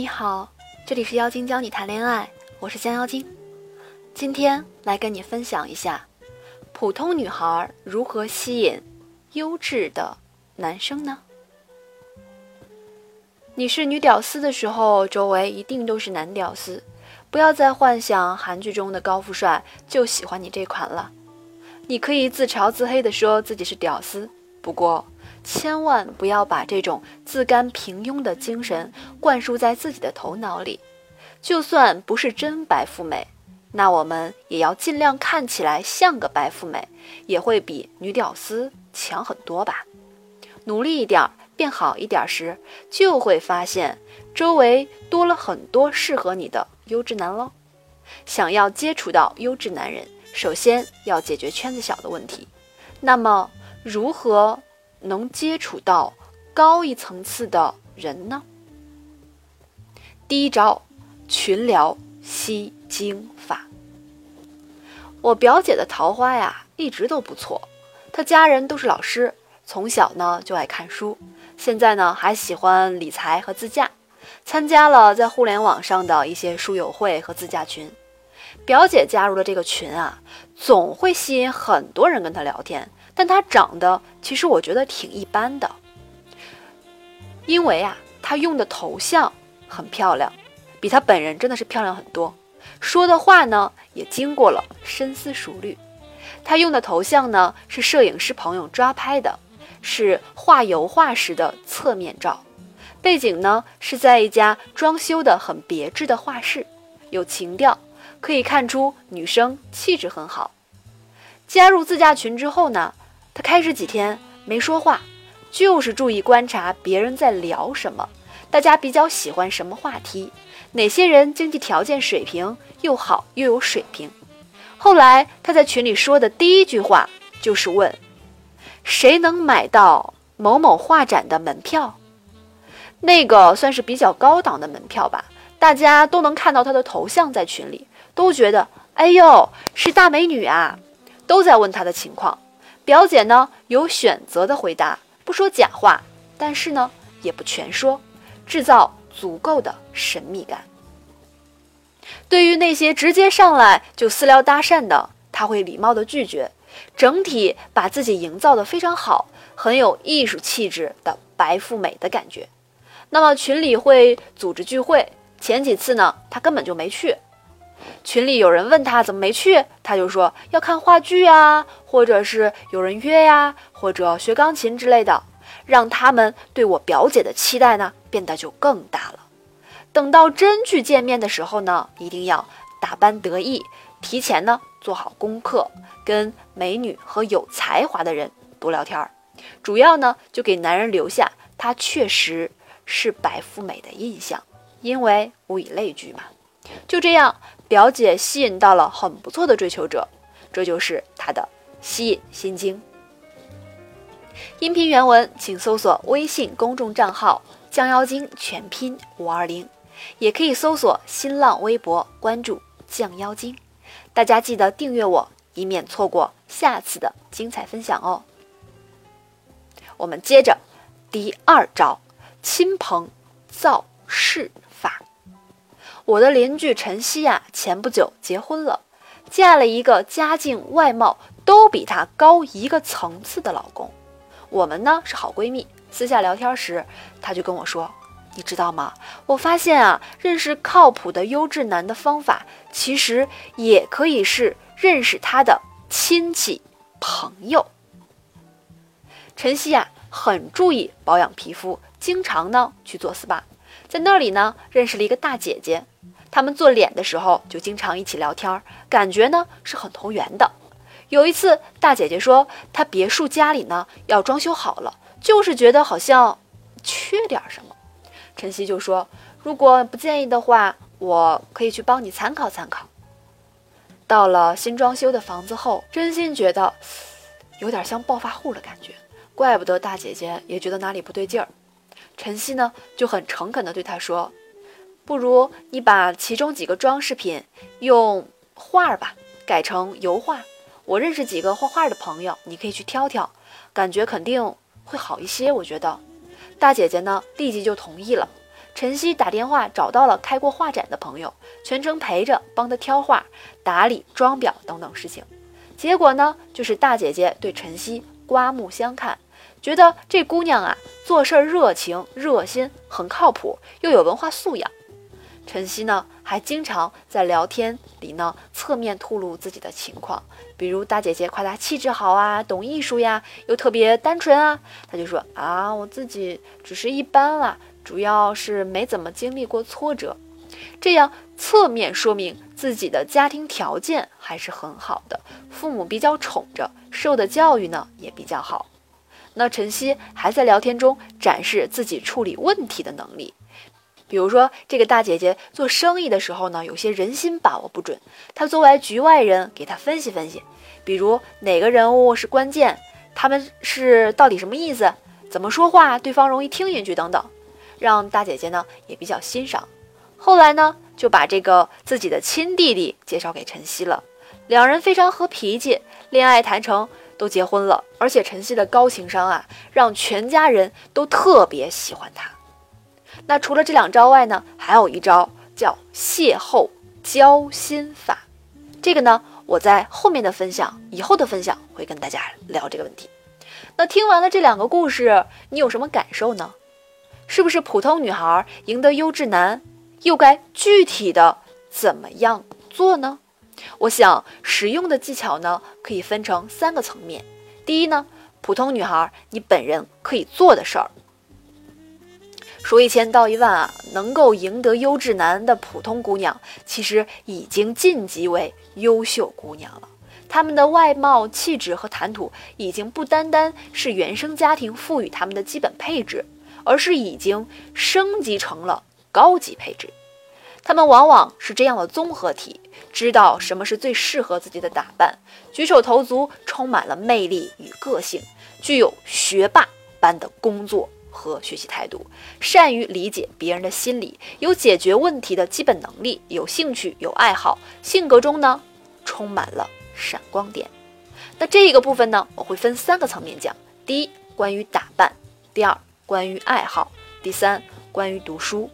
你好，这里是妖精教你谈恋爱，我是江妖精。今天来跟你分享一下，普通女孩如何吸引优质的男生呢？你是女屌丝的时候，周围一定都是男屌丝，不要再幻想韩剧中的高富帅就喜欢你这款了。你可以自嘲自黑的说自己是屌丝，不过。千万不要把这种自甘平庸的精神灌输在自己的头脑里。就算不是真白富美，那我们也要尽量看起来像个白富美，也会比女屌丝强很多吧。努力一点，变好一点时，就会发现周围多了很多适合你的优质男喽。想要接触到优质男人，首先要解决圈子小的问题。那么，如何？能接触到高一层次的人呢？第一招，群聊吸睛法。我表姐的桃花呀，一直都不错。她家人都是老师，从小呢就爱看书，现在呢还喜欢理财和自驾，参加了在互联网上的一些书友会和自驾群。表姐加入了这个群啊，总会吸引很多人跟她聊天。但她长得其实我觉得挺一般的，因为啊，她用的头像很漂亮，比她本人真的是漂亮很多。说的话呢也经过了深思熟虑。她用的头像呢是摄影师朋友抓拍的，是画油画时的侧面照，背景呢是在一家装修的很别致的画室，有情调，可以看出女生气质很好。加入自驾群之后呢？他开始几天没说话，就是注意观察别人在聊什么，大家比较喜欢什么话题，哪些人经济条件水平又好又有水平。后来他在群里说的第一句话就是问：谁能买到某某画展的门票？那个算是比较高档的门票吧，大家都能看到他的头像在群里，都觉得哎呦是大美女啊，都在问他的情况。表姐呢有选择的回答，不说假话，但是呢也不全说，制造足够的神秘感。对于那些直接上来就私聊搭讪的，他会礼貌的拒绝，整体把自己营造的非常好，很有艺术气质的白富美的感觉。那么群里会组织聚会，前几次呢他根本就没去。群里有人问他怎么没去，他就说要看话剧啊，或者是有人约呀，或者学钢琴之类的，让他们对我表姐的期待呢变得就更大了。等到真去见面的时候呢，一定要打扮得意，提前呢做好功课，跟美女和有才华的人多聊天儿，主要呢就给男人留下她确实是白富美的印象，因为物以类聚嘛。就这样。表姐吸引到了很不错的追求者，这就是她的吸引心经。音频原文请搜索微信公众账号“降妖精”全拼五二零，也可以搜索新浪微博关注“降妖精”。大家记得订阅我，以免错过下次的精彩分享哦。我们接着第二招：亲朋造势。我的邻居晨曦呀，前不久结婚了，嫁了一个家境外貌都比她高一个层次的老公。我们呢是好闺蜜，私下聊天时，她就跟我说：“你知道吗？我发现啊，认识靠谱的优质男的方法，其实也可以是认识他的亲戚朋友。”晨曦呀，很注意保养皮肤，经常呢去做 SPA，在那里呢认识了一个大姐姐。他们做脸的时候就经常一起聊天，感觉呢是很投缘的。有一次，大姐姐说她别墅家里呢要装修好了，就是觉得好像缺点什么。晨曦就说：“如果不介意的话，我可以去帮你参考参考。”到了新装修的房子后，真心觉得有点像暴发户的感觉，怪不得大姐姐也觉得哪里不对劲儿。晨曦呢就很诚恳地对她说。不如你把其中几个装饰品用画儿吧，改成油画。我认识几个画画的朋友，你可以去挑挑，感觉肯定会好一些。我觉得大姐姐呢立即就同意了。晨曦打电话找到了开过画展的朋友，全程陪着，帮他挑画、打理、装裱等等事情。结果呢，就是大姐姐对晨曦刮目相看，觉得这姑娘啊做事热情、热心，很靠谱，又有文化素养。晨曦呢，还经常在聊天里呢侧面透露自己的情况，比如大姐姐夸她气质好啊，懂艺术呀，又特别单纯啊，她就说啊，我自己只是一般啦，主要是没怎么经历过挫折，这样侧面说明自己的家庭条件还是很好的，父母比较宠着，受的教育呢也比较好。那晨曦还在聊天中展示自己处理问题的能力。比如说，这个大姐姐做生意的时候呢，有些人心把握不准。她作为局外人，给她分析分析，比如哪个人物是关键，他们是到底什么意思，怎么说话对方容易听进去等等，让大姐姐呢也比较欣赏。后来呢，就把这个自己的亲弟弟介绍给晨曦了，两人非常合脾气，恋爱谈成，都结婚了。而且晨曦的高情商啊，让全家人都特别喜欢他。那除了这两招外呢，还有一招叫邂逅交心法。这个呢，我在后面的分享，以后的分享会跟大家聊这个问题。那听完了这两个故事，你有什么感受呢？是不是普通女孩赢得优质男，又该具体的怎么样做呢？我想使用的技巧呢，可以分成三个层面。第一呢，普通女孩你本人可以做的事儿。说一千道一万啊，能够赢得优质男的普通姑娘，其实已经晋级为优秀姑娘了。她们的外貌、气质和谈吐，已经不单单是原生家庭赋予她们的基本配置，而是已经升级成了高级配置。他们往往是这样的综合体，知道什么是最适合自己的打扮，举手投足充满了魅力与个性，具有学霸般的工作。和学习态度，善于理解别人的心理，有解决问题的基本能力，有兴趣，有爱好，性格中呢充满了闪光点。那这个部分呢，我会分三个层面讲：第一，关于打扮；第二，关于爱好；第三，关于读书。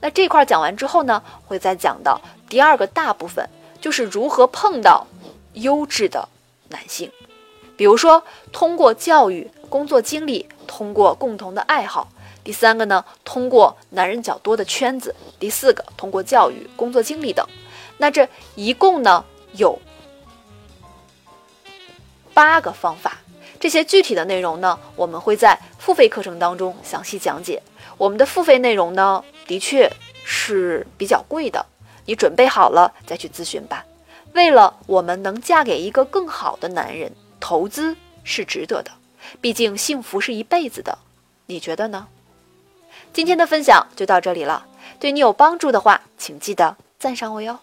那这块讲完之后呢，会再讲到第二个大部分，就是如何碰到优质的男性，比如说通过教育、工作经历。通过共同的爱好，第三个呢，通过男人较多的圈子，第四个通过教育、工作经历等。那这一共呢有八个方法，这些具体的内容呢，我们会在付费课程当中详细讲解。我们的付费内容呢，的确是比较贵的，你准备好了再去咨询吧。为了我们能嫁给一个更好的男人，投资是值得的。毕竟幸福是一辈子的，你觉得呢？今天的分享就到这里了，对你有帮助的话，请记得赞赏我哟。